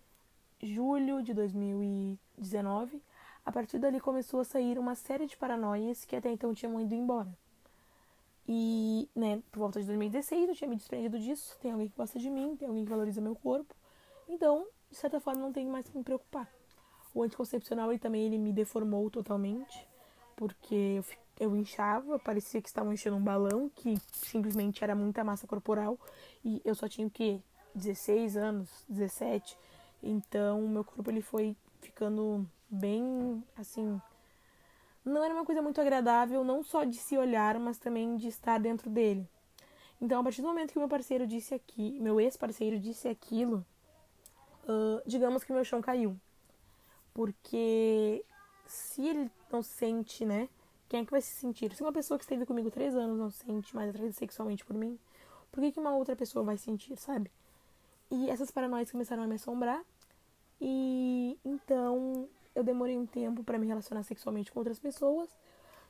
julho de 2019, a partir dali começou a sair uma série de paranoias que até então tinham ido embora. E, né, por volta de 2016 eu tinha me desprendido disso. Tem alguém que gosta de mim, tem alguém que valoriza meu corpo. Então, de certa forma, não tenho mais que me preocupar. O anticoncepcional ele também ele me deformou totalmente, porque eu, eu inchava, parecia que estava enchendo um balão, que simplesmente era muita massa corporal, e eu só tinha o quê? 16 anos, 17. Então, meu corpo ele foi ficando bem assim, não era uma coisa muito agradável, não só de se olhar, mas também de estar dentro dele. Então, a partir do momento que meu parceiro disse aqui, meu ex-parceiro disse aquilo, uh, digamos que meu chão caiu porque se ele não sente, né? Quem é que vai se sentir? Se uma pessoa que esteve comigo três anos não sente mais atraída sexualmente por mim, por que, que uma outra pessoa vai sentir, sabe? E essas paranoias começaram a me assombrar. E então eu demorei um tempo para me relacionar sexualmente com outras pessoas,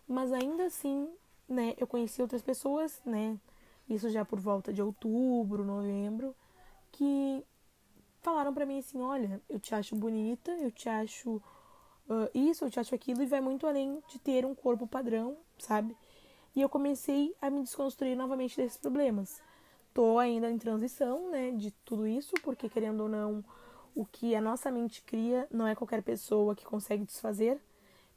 mas ainda assim, né, eu conheci outras pessoas, né? Isso já por volta de outubro, novembro, que falaram para mim assim, olha, eu te acho bonita, eu te acho uh, isso, eu te acho aquilo, e vai muito além de ter um corpo padrão, sabe? E eu comecei a me desconstruir novamente desses problemas. Tô ainda em transição, né, de tudo isso, porque querendo ou não, o que a nossa mente cria não é qualquer pessoa que consegue desfazer.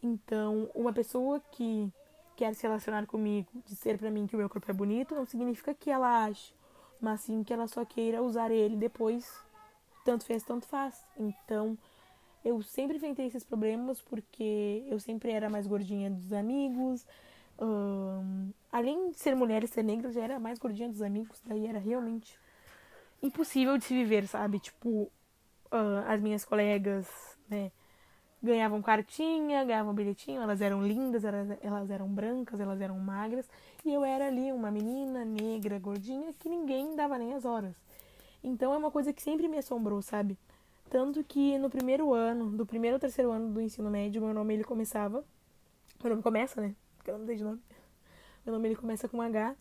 Então, uma pessoa que quer se relacionar comigo, dizer para mim que o meu corpo é bonito, não significa que ela ache, mas sim que ela só queira usar ele depois. Tanto fez, tanto faz. Então, eu sempre enfrentei esses problemas porque eu sempre era mais gordinha dos amigos. Além de ser mulher e ser negra, eu já era mais gordinha dos amigos. Daí era realmente impossível de se viver, sabe? Tipo, as minhas colegas, né? Ganhavam cartinha, ganhavam bilhetinho, elas eram lindas, elas, elas eram brancas, elas eram magras. E eu era ali uma menina negra, gordinha, que ninguém dava nem as horas. Então é uma coisa que sempre me assombrou, sabe? Tanto que no primeiro ano, do primeiro ao terceiro ano do ensino médio, meu nome ele começava. Meu nome começa, né? Porque eu não dei de nome. Meu nome ele começa com H.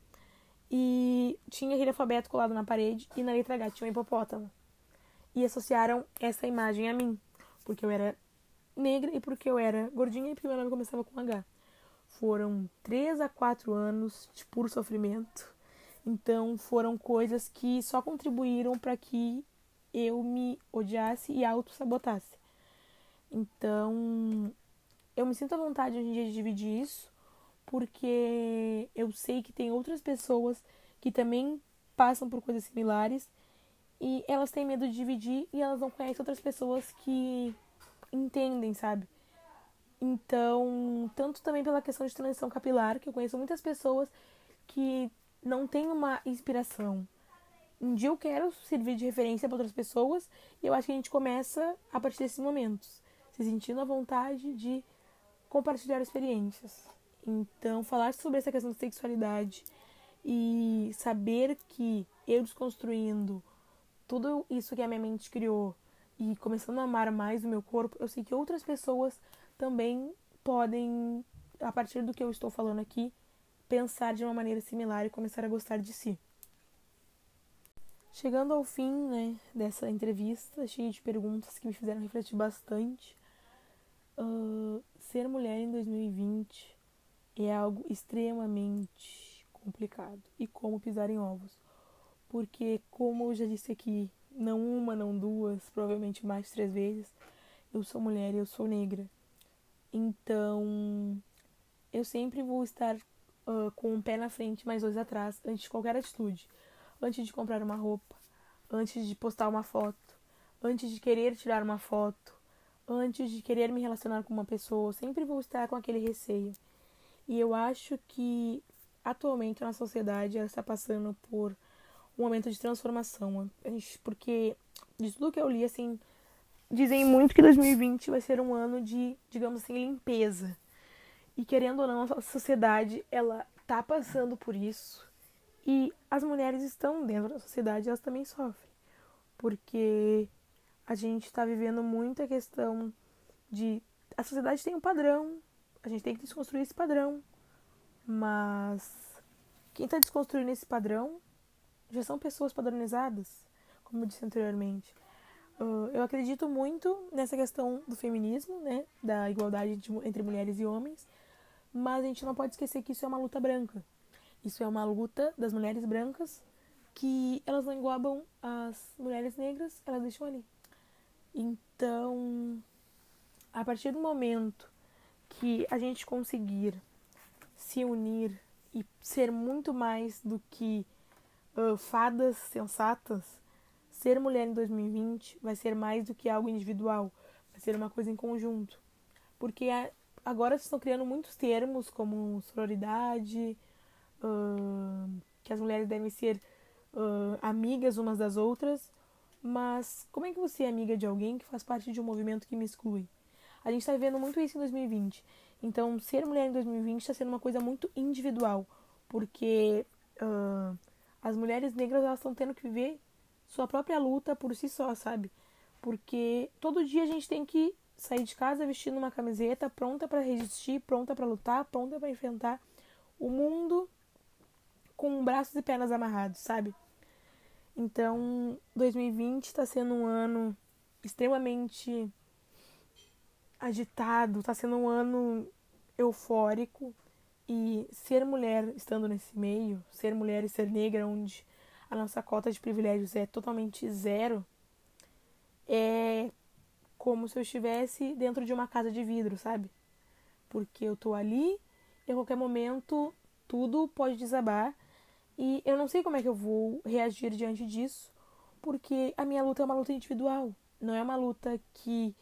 E tinha aquele alfabeto colado na parede e na letra H tinha um hipopótamo. E associaram essa imagem a mim. Porque eu era negra e porque eu era gordinha e porque meu nome começava com H. Foram três a quatro anos de puro sofrimento. Então foram coisas que só contribuíram para que eu me odiasse e auto-sabotasse. Então, eu me sinto à vontade hoje em dia de dividir isso, porque eu sei que tem outras pessoas que também passam por coisas similares e elas têm medo de dividir e elas não conhecem outras pessoas que entendem, sabe? Então, tanto também pela questão de transição capilar, que eu conheço muitas pessoas que não têm uma inspiração, um dia eu quero servir de referência para outras pessoas e eu acho que a gente começa a partir desses momentos, se sentindo à vontade de compartilhar experiências. Então, falar sobre essa questão da sexualidade e saber que eu desconstruindo tudo isso que a minha mente criou e começando a amar mais o meu corpo, eu sei que outras pessoas também podem, a partir do que eu estou falando aqui, pensar de uma maneira similar e começar a gostar de si. Chegando ao fim né, dessa entrevista, cheia de perguntas que me fizeram refletir bastante, uh, ser mulher em 2020 é algo extremamente complicado e como pisar em ovos. Porque, como eu já disse aqui, não uma, não duas, provavelmente mais três vezes, eu sou mulher e eu sou negra. Então, eu sempre vou estar uh, com um pé na frente, mais dois atrás, antes de qualquer atitude. Antes de comprar uma roupa, antes de postar uma foto, antes de querer tirar uma foto, antes de querer me relacionar com uma pessoa, sempre vou estar com aquele receio. E eu acho que atualmente a nossa sociedade está passando por um momento de transformação, porque de tudo que eu li assim, dizem muito que 2020 vai ser um ano de, digamos assim, limpeza. E querendo ou não, a sociedade ela tá passando por isso. E as mulheres estão dentro da sociedade, elas também sofrem. Porque a gente está vivendo muito a questão de. A sociedade tem um padrão, a gente tem que desconstruir esse padrão. Mas quem está desconstruindo esse padrão já são pessoas padronizadas, como eu disse anteriormente. Uh, eu acredito muito nessa questão do feminismo, né, da igualdade de, entre mulheres e homens, mas a gente não pode esquecer que isso é uma luta branca. Isso é uma luta das mulheres brancas que elas não englobam as mulheres negras, elas deixam ali. Então, a partir do momento que a gente conseguir se unir e ser muito mais do que uh, fadas sensatas, ser mulher em 2020 vai ser mais do que algo individual, vai ser uma coisa em conjunto. Porque agora se estão criando muitos termos como sororidade, uh, que as mulheres devem ser uh, amigas umas das outras, mas como é que você é amiga de alguém que faz parte de um movimento que me exclui? A gente está vivendo muito isso em 2020. Então, ser mulher em 2020 está sendo uma coisa muito individual, porque uh, as mulheres negras estão tendo que viver sua própria luta por si só, sabe? Porque todo dia a gente tem que sair de casa vestindo uma camiseta, pronta para resistir, pronta para lutar, pronta para enfrentar o mundo com braços e pernas amarrados, sabe? Então, 2020 está sendo um ano extremamente agitado, está sendo um ano eufórico e ser mulher estando nesse meio, ser mulher e ser negra, onde a nossa cota de privilégios é totalmente zero, é como se eu estivesse dentro de uma casa de vidro, sabe? Porque eu tô ali e a qualquer momento tudo pode desabar e eu não sei como é que eu vou reagir diante disso, porque a minha luta é uma luta individual, não é uma luta que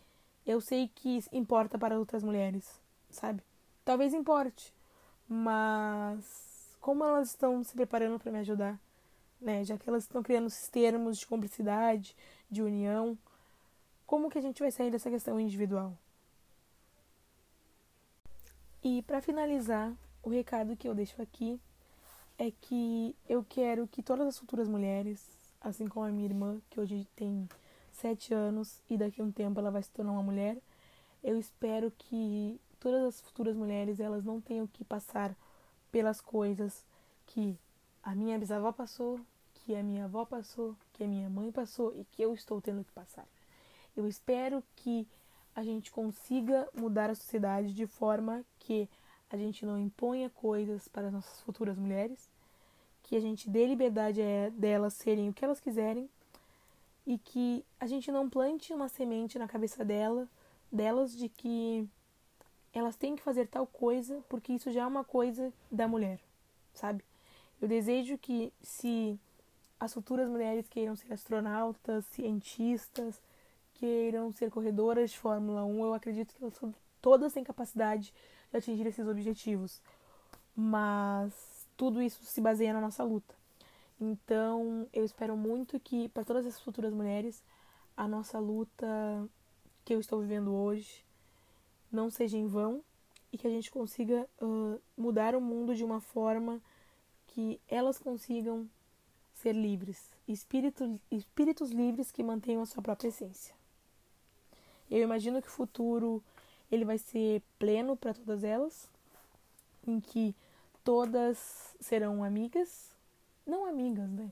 eu sei que importa para outras mulheres, sabe? Talvez importe, mas como elas estão se preparando para me ajudar, né? Já que elas estão criando esses termos de cumplicidade, de união, como que a gente vai sair dessa questão individual? E para finalizar, o recado que eu deixo aqui é que eu quero que todas as futuras mulheres, assim como a minha irmã, que hoje tem sete anos e daqui a um tempo ela vai se tornar uma mulher, eu espero que todas as futuras mulheres elas não tenham que passar pelas coisas que a minha bisavó passou, que a minha avó passou, que a minha mãe passou e que eu estou tendo que passar. Eu espero que a gente consiga mudar a sociedade de forma que a gente não imponha coisas para as nossas futuras mulheres, que a gente dê liberdade a delas serem o que elas quiserem e que a gente não plante uma semente na cabeça dela, delas de que elas têm que fazer tal coisa porque isso já é uma coisa da mulher, sabe? Eu desejo que se as futuras mulheres queiram ser astronautas, cientistas, queiram ser corredoras de Fórmula 1, eu acredito que elas todas têm capacidade de atingir esses objetivos. Mas tudo isso se baseia na nossa luta. Então, eu espero muito que para todas as futuras mulheres a nossa luta que eu estou vivendo hoje não seja em vão e que a gente consiga uh, mudar o mundo de uma forma que elas consigam ser livres, espírito, espíritos livres que mantenham a sua própria essência. Eu imagino que o futuro ele vai ser pleno para todas elas, em que todas serão amigas, não amigas, né?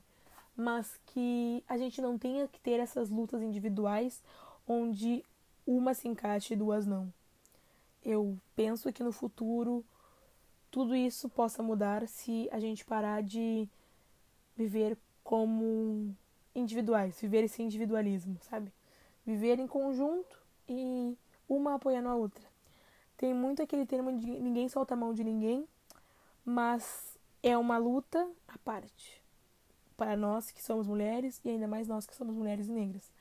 Mas que a gente não tenha que ter essas lutas individuais onde uma se encaixe e duas não. Eu penso que no futuro tudo isso possa mudar se a gente parar de viver como individuais, viver esse individualismo, sabe? Viver em conjunto e uma apoiando a outra. Tem muito aquele termo de ninguém solta a mão de ninguém, mas é uma luta à parte. Para nós que somos mulheres e ainda mais nós que somos mulheres negras.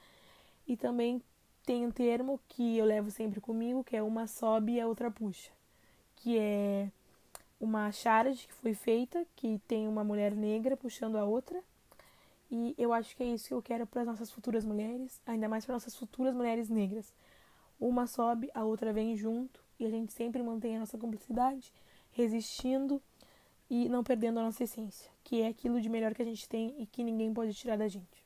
E também tem um termo que eu levo sempre comigo, que é uma sobe e a outra puxa, que é uma charge que foi feita, que tem uma mulher negra puxando a outra. E eu acho que é isso que eu quero para as nossas futuras mulheres, ainda mais para nossas futuras mulheres negras. Uma sobe, a outra vem junto e a gente sempre mantém a nossa cumplicidade, resistindo e não perdendo a nossa essência, que é aquilo de melhor que a gente tem e que ninguém pode tirar da gente.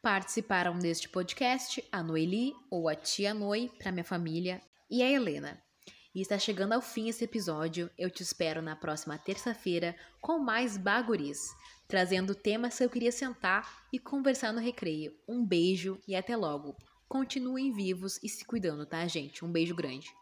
Participaram deste podcast a Noeli ou a tia Noi para minha família e a Helena. E está chegando ao fim esse episódio. Eu te espero na próxima terça-feira com mais baguris trazendo temas que eu queria sentar e conversar no recreio. Um beijo e até logo. Continuem vivos e se cuidando, tá, gente? Um beijo grande.